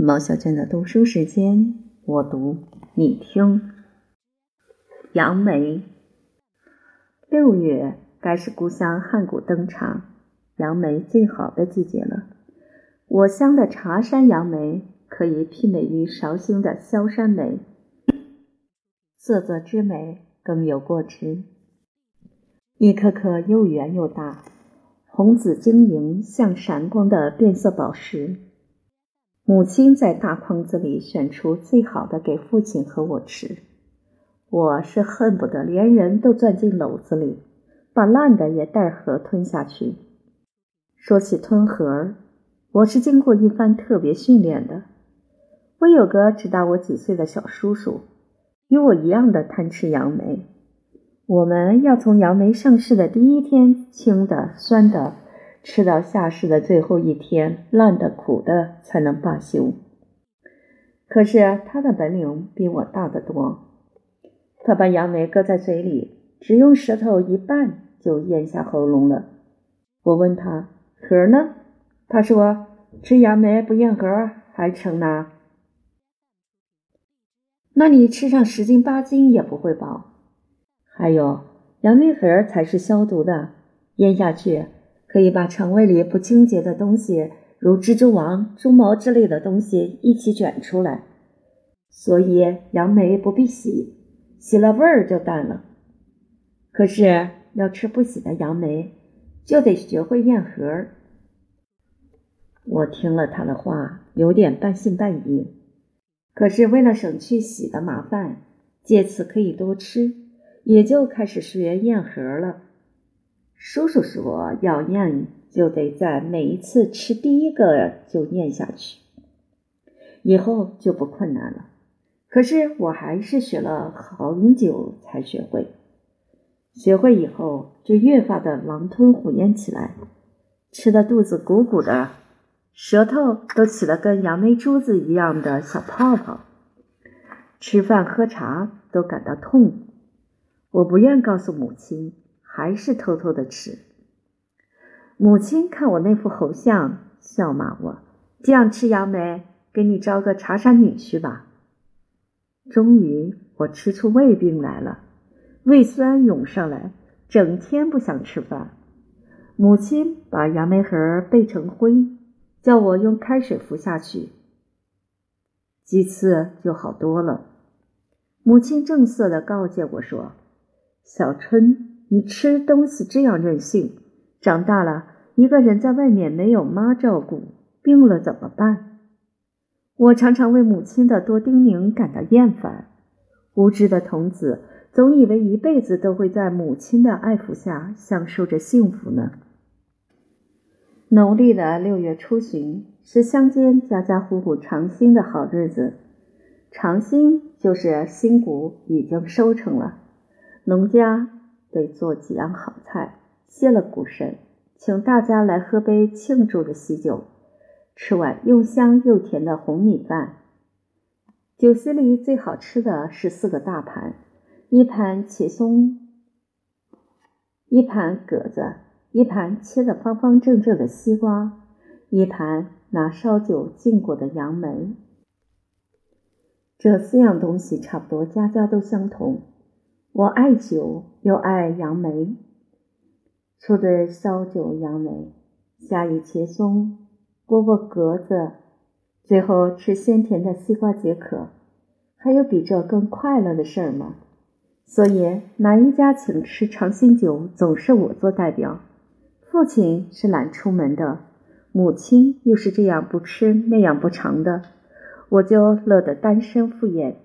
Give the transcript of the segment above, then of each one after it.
毛小娟的读书时间，我读你听。杨梅，六月该是故乡汉谷登场，杨梅最好的季节了。我乡的茶山杨梅可以媲美于绍兴的萧山梅，色泽之美更有过之。一颗颗又圆又大，红紫晶莹，像闪光的变色宝石。母亲在大筐子里选出最好的给父亲和我吃，我是恨不得连人都钻进篓子里，把烂的也带核吞下去。说起吞核，我是经过一番特别训练的。我有个只大我几岁的小叔叔，与我一样的贪吃杨梅。我们要从杨梅上市的第一天，青的、酸的。吃到下世的最后一天，烂的苦的才能罢休。可是他的本领比我大得多，他把杨梅搁在嘴里，只用舌头一拌就咽下喉咙了。我问他核呢？他说吃杨梅不咽核还成呢。那你吃上十斤八斤也不会饱。还有杨梅核才是消毒的，咽下去。可以把肠胃里不清洁的东西，如蜘蛛网、猪毛之类的东西一起卷出来。所以杨梅不必洗，洗了味儿就淡了。可是要吃不洗的杨梅，就得学会咽核。我听了他的话，有点半信半疑。可是为了省去洗的麻烦，借此可以多吃，也就开始学咽核了。叔叔说：“要咽，就得在每一次吃第一个就咽下去，以后就不困难了。”可是我还是学了很久才学会。学会以后，就越发的狼吞虎咽起来，吃的肚子鼓鼓的，舌头都起了跟杨梅珠子一样的小泡泡，吃饭喝茶都感到痛。我不愿告诉母亲。还是偷偷的吃。母亲看我那副猴相，笑骂我：“这样吃杨梅，给你招个茶山女婿吧。”终于，我吃出胃病来了，胃酸涌上来，整天不想吃饭。母亲把杨梅核备成灰，叫我用开水服下去，几次就好多了。母亲正色的告诫我说：“小春。”你吃东西这样任性，长大了一个人在外面没有妈照顾，病了怎么办？我常常为母亲的多叮咛感到厌烦。无知的童子总以为一辈子都会在母亲的爱抚下享受着幸福呢。农历的六月初旬是乡间家家户户尝新的好日子，尝新就是新谷已经收成了，农家。得做几样好菜，谢了谷神，请大家来喝杯庆祝的喜酒，吃碗又香又甜的红米饭。酒席里最好吃的是四个大盘：一盘茄松，一盘葛子，一盘切得方方正正的西瓜，一盘拿烧酒浸过的杨梅。这四样东西差不多家家都相同。我爱酒，又爱杨梅。醋的烧酒杨梅，下以茄松，饽饽格子，最后吃鲜甜的西瓜解渴。还有比这更快乐的事儿吗？所以哪一家请吃长兴酒，总是我做代表。父亲是懒出门的，母亲又是这样不吃那样不尝的，我就乐得单身赴宴，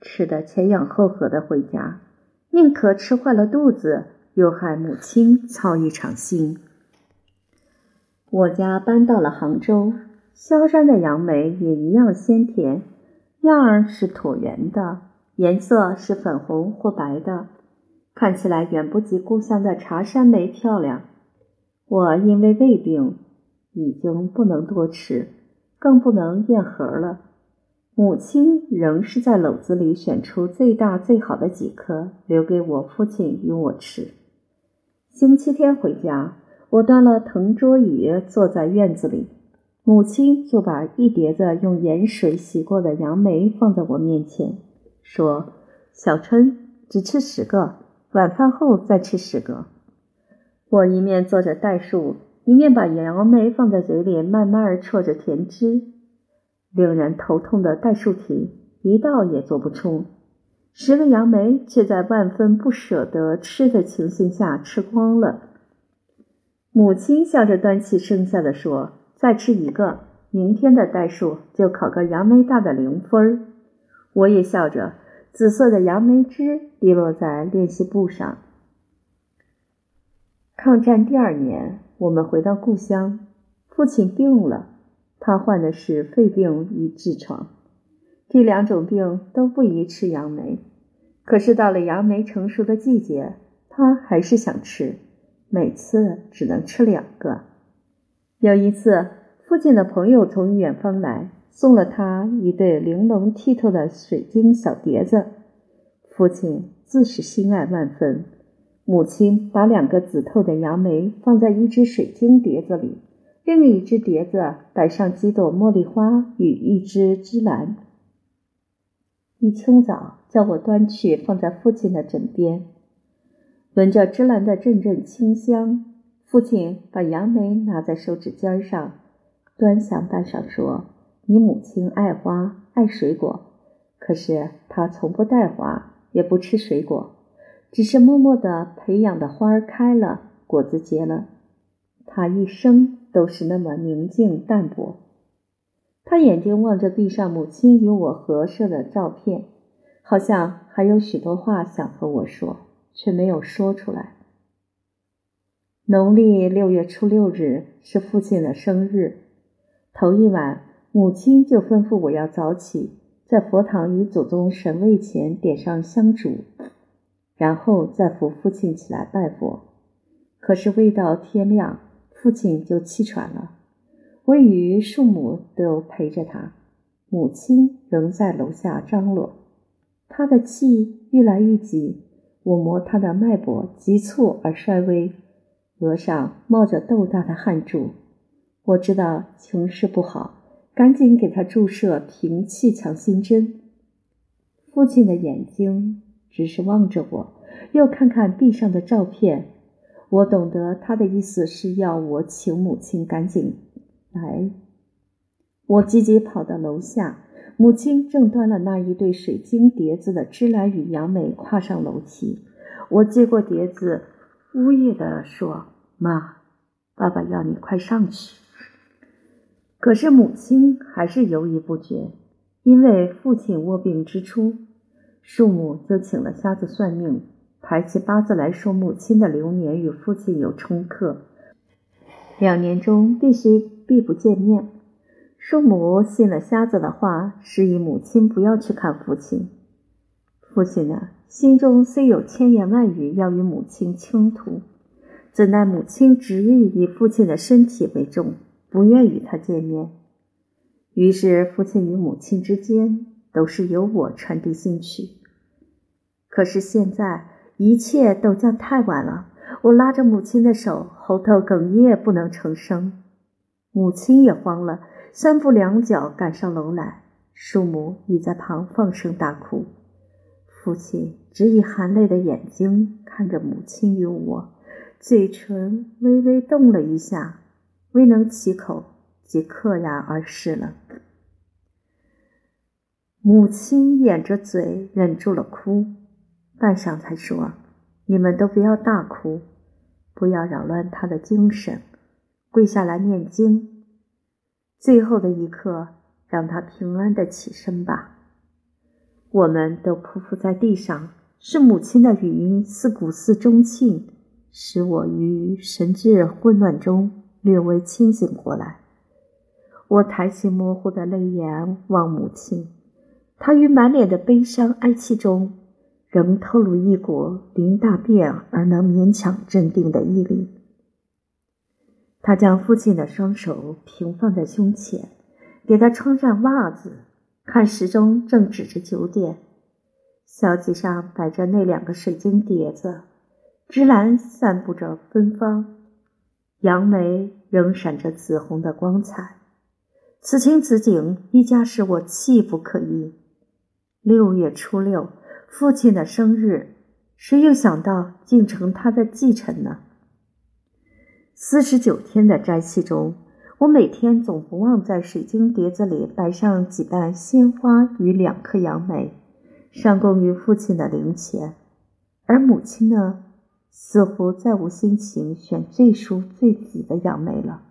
吃得前仰后合的回家。宁可吃坏了肚子，又害母亲操一场心。我家搬到了杭州，萧山的杨梅也一样鲜甜，样儿是椭圆的，颜色是粉红或白的，看起来远不及故乡的茶山梅漂亮。我因为胃病，已经不能多吃，更不能咽核了。母亲仍是在篓子里选出最大最好的几颗，留给我父亲与我吃。星期天回家，我端了藤桌椅坐在院子里，母亲就把一碟子用盐水洗过的杨梅放在我面前，说：“小春只吃十个，晚饭后再吃十个。”我一面做着代数，一面把杨梅放在嘴里，慢慢啜着甜汁。令人头痛的代数题，一道也做不出。十个杨梅却在万分不舍得吃的情形下吃光了。母亲笑着端起剩下的说：“再吃一个，明天的代数就考个杨梅大的零分。”我也笑着，紫色的杨梅汁滴落在练习簿上。抗战第二年，我们回到故乡，父亲病了，他患的是肺病与痔疮，这两种病都不宜吃杨梅。可是到了杨梅成熟的季节，他还是想吃。每次只能吃两个。有一次，父亲的朋友从远方来，送了他一对玲珑剔透的水晶小碟子。父亲自是心爱万分。母亲把两个紫透的杨梅放在一只水晶碟子里，另一只碟子摆上几朵茉莉花与一只芝兰。一清早，叫我端去放在父亲的枕边。闻着芝兰的阵阵清香，父亲把杨梅拿在手指尖上，端详半晌，说：“你母亲爱花爱水果，可是她从不带花，也不吃水果，只是默默地培养的花儿开了，果子结了。她一生都是那么宁静淡泊。”他眼睛望着壁上母亲与我合摄的照片，好像还有许多话想和我说。却没有说出来。农历六月初六日是父亲的生日，头一晚，母亲就吩咐我要早起，在佛堂与祖宗神位前点上香烛，然后再扶父亲起来拜佛。可是未到天亮，父亲就气喘了，我与庶母都陪着他，母亲仍在楼下张罗，他的气愈来愈急。我摸他的脉搏急促而衰微，额上冒着豆大的汗珠。我知道情势不好，赶紧给他注射平气强心针。父亲的眼睛只是望着我，又看看地上的照片。我懂得他的意思是要我请母亲赶紧来。我急急跑到楼下。母亲正端了那一对水晶碟子的芝兰与杨梅跨上楼梯，我接过碟子，呜咽地说：“妈，爸爸要你快上去。”可是母亲还是犹豫不决，因为父亲卧病之初，庶母就请了瞎子算命，排起八字来说母亲的流年与父亲有冲克，两年中必须必不见面。叔母信了瞎子的话，示意母亲不要去看父亲。父亲呢，心中虽有千言万语要与母亲倾吐，怎奈母亲执意以父亲的身体为重，不愿与他见面。于是，父亲与母亲之间都是由我传递信曲。可是现在一切都将太晚了，我拉着母亲的手，喉头哽咽，不能成声。母亲也慌了。三步两脚赶上楼来，叔母已在旁放声大哭。父亲只以含泪的眼睛看着母亲与我，嘴唇微微动了一下，未能启口，即嗑牙而逝了。母亲掩着嘴忍住了哭，半晌才说：“你们都不要大哭，不要扰乱他的精神，跪下来念经。”最后的一刻，让他平安的起身吧。我们都匍匐在地上，是母亲的语音似鼓似钟磬，使我于神志混乱中略微清醒过来。我抬起模糊的泪眼望母亲，她于满脸的悲伤哀戚中，仍透露一股临大变而能勉强镇定的毅力。他将父亲的双手平放在胸前，给他穿上袜子，看时钟正指着九点。小几上摆着那两个水晶碟子，芝兰散布着芬芳，杨梅仍闪着紫红的光彩。此情此景，一家使我气不可抑。六月初六，父亲的生日，谁又想到竟成他的继承呢？四十九天的斋期中，我每天总不忘在水晶碟子里摆上几瓣鲜花与两颗杨梅，上供于父亲的灵前。而母亲呢，似乎再无心情选最熟最紫的杨梅了。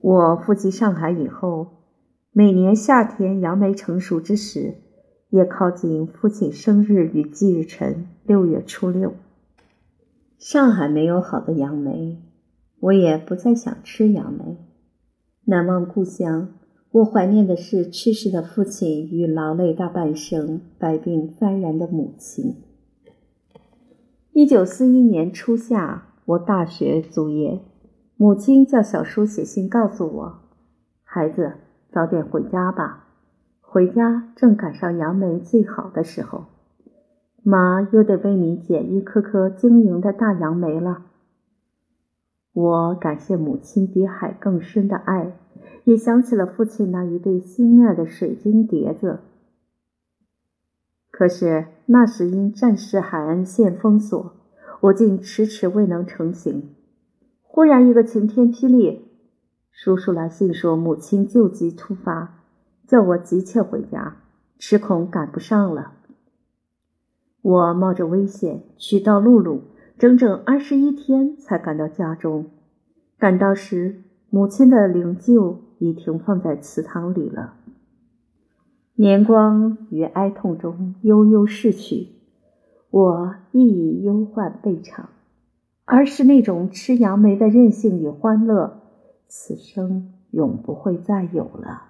我赴籍上海以后，每年夏天杨梅成熟之时，也靠近父亲生日与忌日辰六月初六。上海没有好的杨梅，我也不再想吃杨梅。难忘故乡，我怀念的是去世的父亲与劳累大半生、百病幡然的母亲。一九四一年初夏，我大学卒业。母亲叫小叔写信告诉我：“孩子，早点回家吧。回家正赶上杨梅最好的时候，妈又得为你捡一颗颗晶莹的大杨梅了。”我感谢母亲比海更深的爱，也想起了父亲那一对心爱的水晶碟子。可是那时因战事海岸线封锁，我竟迟迟未能成行。忽然一个晴天霹雳，叔叔来信说母亲救急突发，叫我急切回家，只恐赶不上了。我冒着危险去到陆路，整整二十一天才赶到家中。赶到时，母亲的灵柩已停放在祠堂里了。年光于哀痛中悠悠逝去，我亦已忧患备尝。而是那种吃杨梅的任性与欢乐，此生永不会再有了。